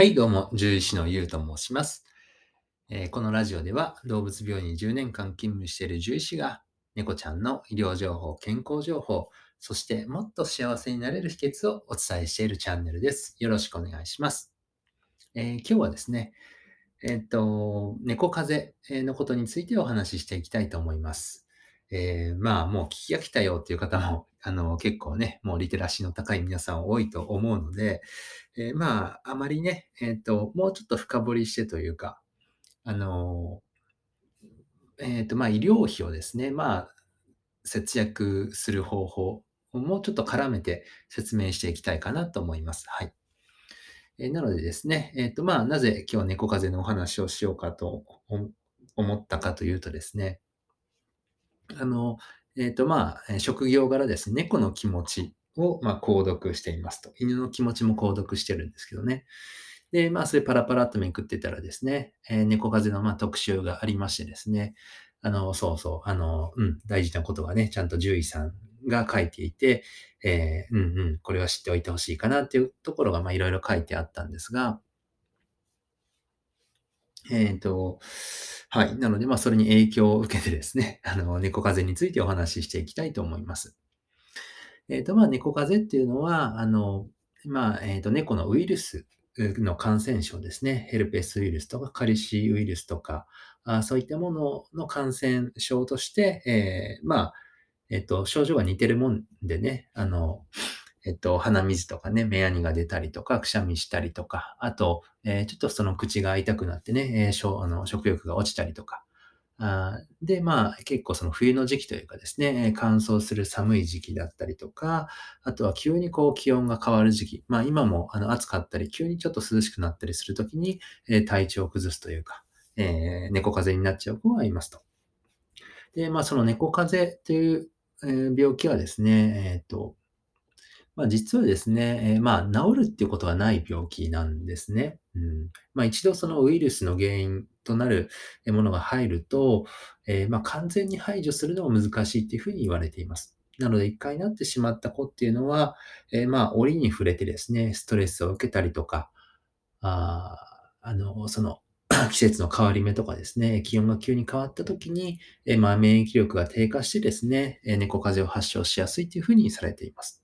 はい、どうも、獣医師のゆうと申します、えーこのラジオでは、動物病院に10年間勤務している獣医師が、猫ちゃんの医療情報、健康情報、そしてもっと幸せになれる秘訣をお伝えしているチャンネルです。よろしくお願いします。えー今日はですね、えーっと、猫風邪のことについてお話ししていきたいと思います。えーまあ、もう聞き飽きたよっていう方も、あの、結構ね、もうリテラシーの高い皆さん多いと思うので、えーまあ、あまりね、えーと、もうちょっと深掘りしてというか、あの、えっと、まあ、医療費をですね、まあ、節約する方法をもうちょっと絡めて説明していきたいかなと思います。はい。えなのでですね、えっ、と、まあ、なぜ今日猫風邪のお話をしようかと思ったかというとですね、あの、えっ、と、まあ、職業柄ですね、猫の気持ちを、まあ、購読していますと。犬の気持ちも購読してるんですけどね。で、まあ、それパラパラっとめくってたらですね、えー猫風邪のまあ特集がありましてですね、あの、そうそう、あの、うん、大事なことがね、ちゃんと獣医さんが書いていて、えーうんうん、これは知っておいてほしいかなっていうところが、まあ、いろいろ書いてあったんですが、えっ、と、はい。なので、まあ、それに影響を受けてですね、あの、猫風邪についてお話ししていきたいと思います。えっ、と、まあ、猫風邪っていうのは、あの、まあ、えっ、と、猫のウイルスの感染症ですね。ヘルペスウイルスとかカリシウイルスとか、あそういったものの感染症として、えまあ、えっ、と、症状が似てるもんでね、あの、えっと、鼻水とかね、目やにが出たりとか、くしゃみしたりとか、あと、えーちょっとその口が痛くなってね、えーしょあの食欲が落ちたりとか。あで、まあ、結構その冬の時期というかですね、乾燥する寒い時期だったりとか、あとは急にこう気温が変わる時期。まあ今もあの暑かったり、急にちょっと涼しくなったりするときに、えー体調を崩すというか、えー猫風邪になっちゃう子がいますと。で、まあその猫風邪という、え病気はですね、えっ、と、まあ、実はですね、えーまあ、治るっていうことはない病気なんですね。うん。まあ、一度そのウイルスの原因となるものが入ると、えーまあ、完全に排除するのが難しいっていうふうに言われています。なので、一回なってしまった子っていうのは、えーまあ、折に触れてですね、ストレスを受けたりとか、ああの、その、季節の変わり目とかですね、気温が急に変わった時に、えまあ、免疫力が低下してですね、猫風邪を発症しやすいというふうにされています。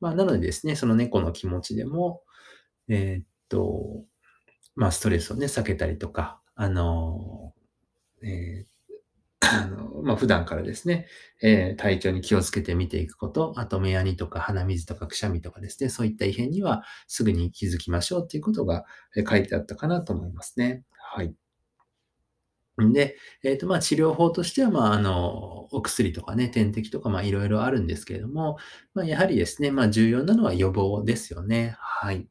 まあ、なのでですね、その猫の気持ちでも、えーっと、まあ、ストレスをね、避けたりとか、あの、えー あの、まあ、普段からですね、えー体調に気をつけて見ていくこと、あと目やにとか鼻水とかくしゃみとかですね、そういった異変にはすぐに気づきましょうっていうことが書いてあったかなと思いますね。はい。で、えっ、と、まあ、治療法としては、まあ、あの、お薬とかね、点滴とか、まあ、いろいろあるんですけれども、まあ、やはりですね、まあ、重要なのは予防ですよね。はい。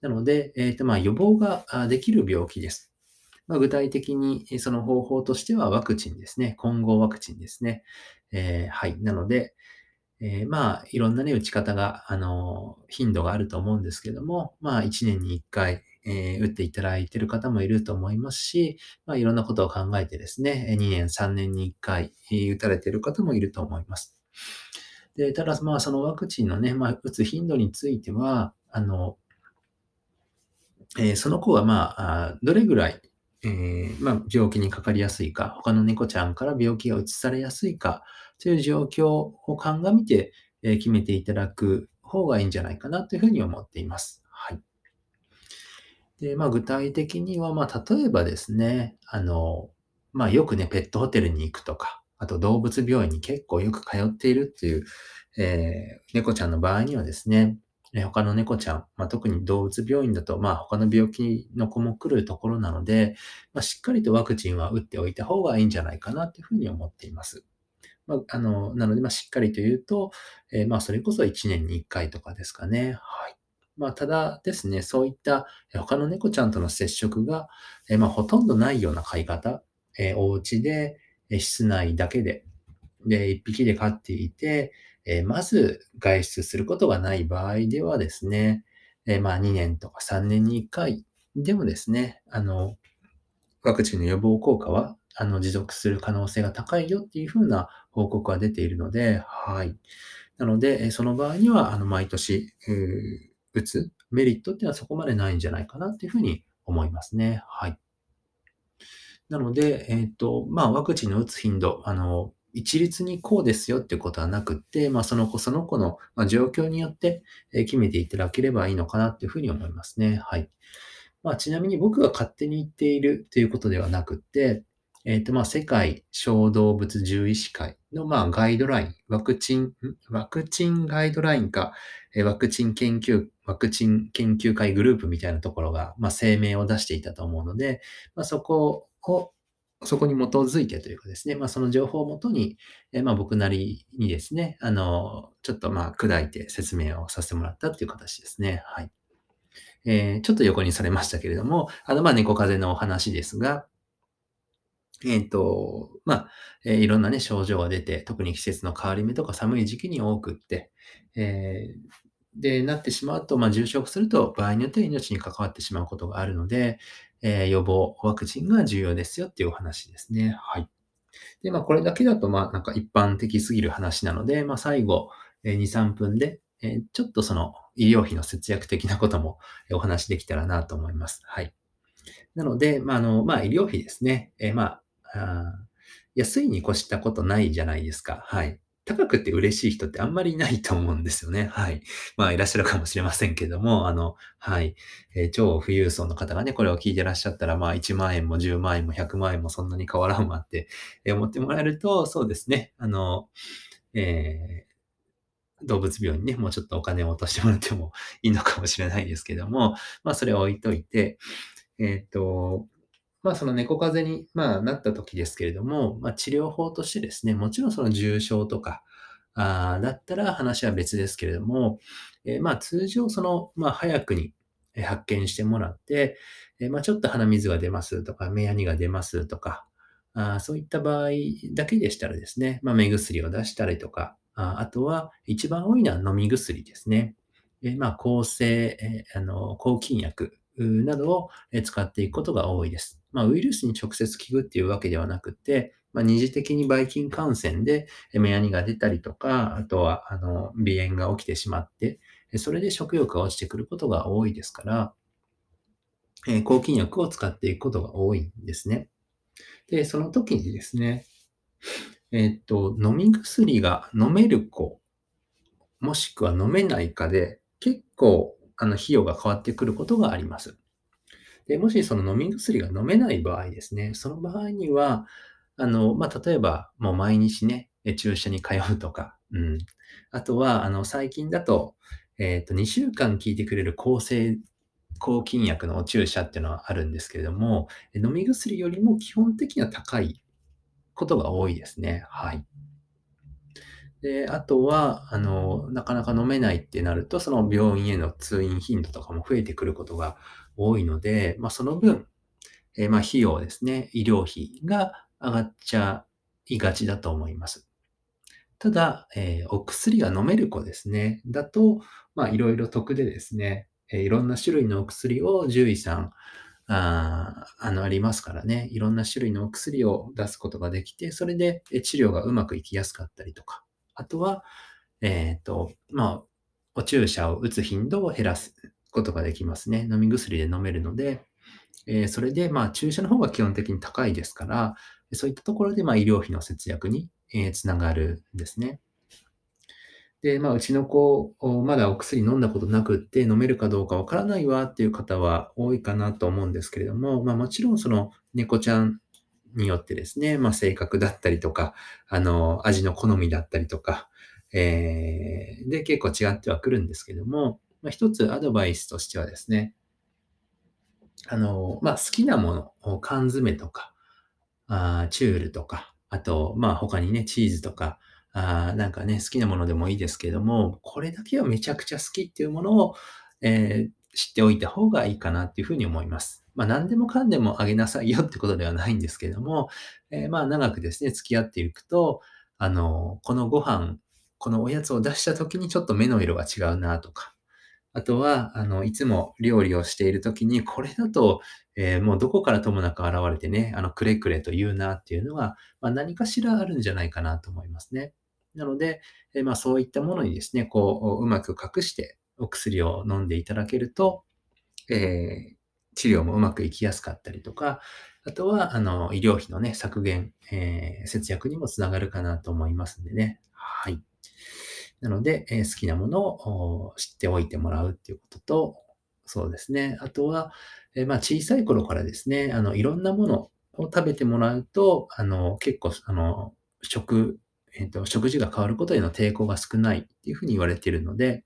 なので、えっ、と、まあ、予防ができる病気です。まあ、具体的に、その方法としてはワクチンですね。混合ワクチンですね。えーはい。なので、えーまあ、いろんなね、打ち方が、あの、頻度があると思うんですけども、まあ、1年に1回、えー打っていただいている方もいると思いますし、まあ、いろんなことを考えてですね、2年、3年に1回、打たれている方もいると思います。で、ただ、まあ、そのワクチンのね、まあ、打つ頻度については、あの、えーその子が、ま、どれぐらい、えーまあ、病気にかかりやすいか、他の猫ちゃんから病気が移されやすいか、という状況を鑑みて、えー決めていただく方がいいんじゃないかなというふうに思っています。で、まあ、具体的には、まあ、例えばですね、あの、まあ、よくね、ペットホテルに行くとか、あと動物病院に結構よく通っているっていう、えー猫ちゃんの場合にはですね、他の猫ちゃん、まあ、特に動物病院だと、まあ、他の病気の子も来るところなので、まあ、しっかりとワクチンは打っておいた方がいいんじゃないかなというふうに思っています。まあ、あの、なので、まあ、しっかりと言うと、えーまあ、それこそ1年に1回とかですかね。はい。まあ、ただですね、そういった他の猫ちゃんとの接触が、えまあ、ほとんどないような飼い方、えーお家で、室内だけで、で、1匹で飼っていて、えまず外出することがない場合ではですね、えまあ、2年とか3年に1回でもですね、あの、ワクチンの予防効果は、あの、持続する可能性が高いよっていうふうな報告が出ているので、はい。なので、その場合には、あの、毎年、打つ、メリットっていうのはそこまでないんじゃないかなっていうふうに思いますね。はい。なので、えっ、と、まあ、ワクチンの打つ頻度、あの、一律にこうですよっていうことはなくって、まあ、その子その子の、状況によって決めていただければいいのかなっていうふうに思いますね。はい。まあ、ちなみに僕が勝手に言っているということではなくて、えっ、と、まあ、世界小動物獣医師会の、まあ、ガイドライン、ワクチン、ワクチンガイドラインか、ワクチン研究、ワクチン研究会グループみたいなところが、まあ、声明を出していたと思うので、まあ、そこを、そこに基づいてというかですね、まあ、その情報をもとに、えまあ、僕なりにですね、あの、ちょっとまあ、砕いて説明をさせてもらったっていう形ですね。はい。えー、ちょっと横にされましたけれども、あの、まあ、猫風邪のお話ですが、えっ、ー、と、まあ、えー、いろんなね、症状が出て、特に季節の変わり目とか寒い時期に多くって、えー、で、なってしまうと、まあ、重症化すると、場合によっては命に関わってしまうことがあるので、えー、予防ワクチンが重要ですよっていうお話ですね。はい。で、まあ、これだけだと、まあ、なんか一般的すぎる話なので、まあ、最後、えー、2、3分で、えー、ちょっとその医療費の節約的なこともお話できたらなと思います。はい。なので、まあ、あの、まあ、医療費ですね。えー、まあ、あ安いに越したことないじゃないですか。はい。高くて嬉しい人ってあんまりいないと思うんですよね。はい。まあ、いらっしゃるかもしれませんけども、あの、はい。えー、超富裕層の方がね、これを聞いてらっしゃったら、まあ、1万円も10万円も100万円もそんなに変わらんわって、えー、思ってもらえると、そうですね。あの、えー、動物病院にね、もうちょっとお金を落としてもらってもいいのかもしれないですけども、まあ、それを置いといて、えっ、と、まあ、その猫風邪に、まあ、なった時ですけれども、まあ、治療法としてですね、もちろんその重症とか、あだったら話は別ですけれども、えー、まあ、通常その、まあ、早くに発見してもらって、えー、まあ、ちょっと鼻水が出ますとか、目やにが出ますとか、あそういった場合だけでしたらですね、まあ、目薬を出したりとか、ああとは一番多いのは飲み薬ですね。えー、まあ、抗生、え、あの抗菌薬などを使っていくことが多いです。まあ、ウイルスに直接効くっていうわけではなくて、まあ、二次的にばい菌感染で目やにが出たりとか、あとは、あの、鼻炎が起きてしまって、それで食欲が落ちてくることが多いですから、え抗菌薬を使っていくことが多いんですね。で、その時にですね、えっと、飲み薬が飲める子、もしくは飲めないかで、結構あの、費用が変わってくることがあります。で、もしその飲み薬が飲めない場合ですね、その場合には、あの、まあ、例えば、もう毎日ね、注射に通うとか、うん。あとは、あの、最近だと、えっ、ー、と、2週間効いてくれる抗生、抗菌薬の注射っていうのはあるんですけれども、飲み薬よりも基本的には高いことが多いですね。はい。で、あとは、あの、なかなか飲めないってなると、その病院への通院頻度とかも増えてくることが多いので、まあ、その分、えー、まあ、費用ですね、医療費が上がっちゃいがちだと思います。ただ、えー、お薬が飲める子ですね、だと、まあ、いろいろ得でですね、えー、いろんな種類のお薬を獣医さん、ああの、ありますからね、いろんな種類のお薬を出すことができて、それで治療がうまくいきやすかったりとか、あとは、えっ、ー、と、まあ、お注射を打つ頻度を減らすことができますね。飲み薬で飲めるので、え、それで、まあ、注射の方が基本的に高いですから、そういったところで、まあ、医療費の節約に、えー、つながるんですね。で、まあ、うちの子、まだお薬飲んだことなくって飲めるかどうかわからないわっていう方は多いかなと思うんですけれども、まあ、もちろんその猫ちゃんによってですね、まあ、性格だったりとか、あの、味の好みだったりとか、えー、で、結構違ってはくるんですけども、まあ、一つアドバイスとしてはですね、あの、まあ、好きなもの、缶詰とか、あチュールとか、あと、まあ、他にね、チーズとか、あなんかね、好きなものでもいいですけども、これだけはめちゃくちゃ好きっていうものを、えー、知っておいた方がいいかなっていうふうに思います。まあ、何でもかんでもあげなさいよってことではないんですけども、えー、まあ、長くですね、付き合っていくと、あの、このご飯、このおやつを出した時にちょっと目の色が違うなとか、あとは、あの、いつも料理をしている時に、これだと、えー、もうどこからともなく現れてね、あの、くれくれと言うなっていうのは、まあ、何かしらあるんじゃないかなと思いますね。なので、えー、まあ、そういったものにですね、こう、うまく隠して、お薬を飲んでいただけると、えー治療もうまくいきやすかったりとか、あとは、あの、医療費のね、削減、え節約にもつながるかなと思いますんでね。はい。なので、え好きなものを知っておいてもらうっていうことと、そうですね。あとは、えまあ、小さい頃からですね、あの、いろんなものを食べてもらうと、あの、結構、あの、食、えっと、食事が変わることへの抵抗が少ないっていうふうに言われているので、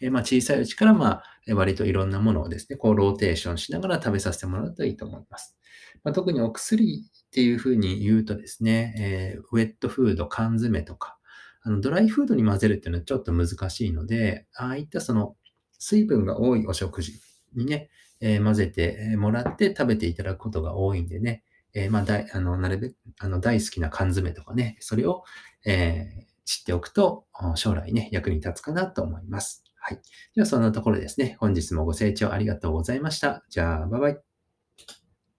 えまあ、小さいうちから、まあ、割といろんなものをですね、こう、ローテーションしながら食べさせてもらうといいと思います。まあ、特にお薬っていうふうに言うとですね、えーウェットフード、缶詰とか、あの、ドライフードに混ぜるっていうのはちょっと難しいので、ああいったその、水分が多いお食事にね、えー混ぜてもらって食べていただくことが多いんでね、えーまあ、だ、あの、なるべく、あの、大好きな缶詰とかね、それを、えー知っておくと、将来ね、役に立つかなと思います。はい。では、そんなところですね。本日もご清聴ありがとうございました。じゃあ、バイバイ。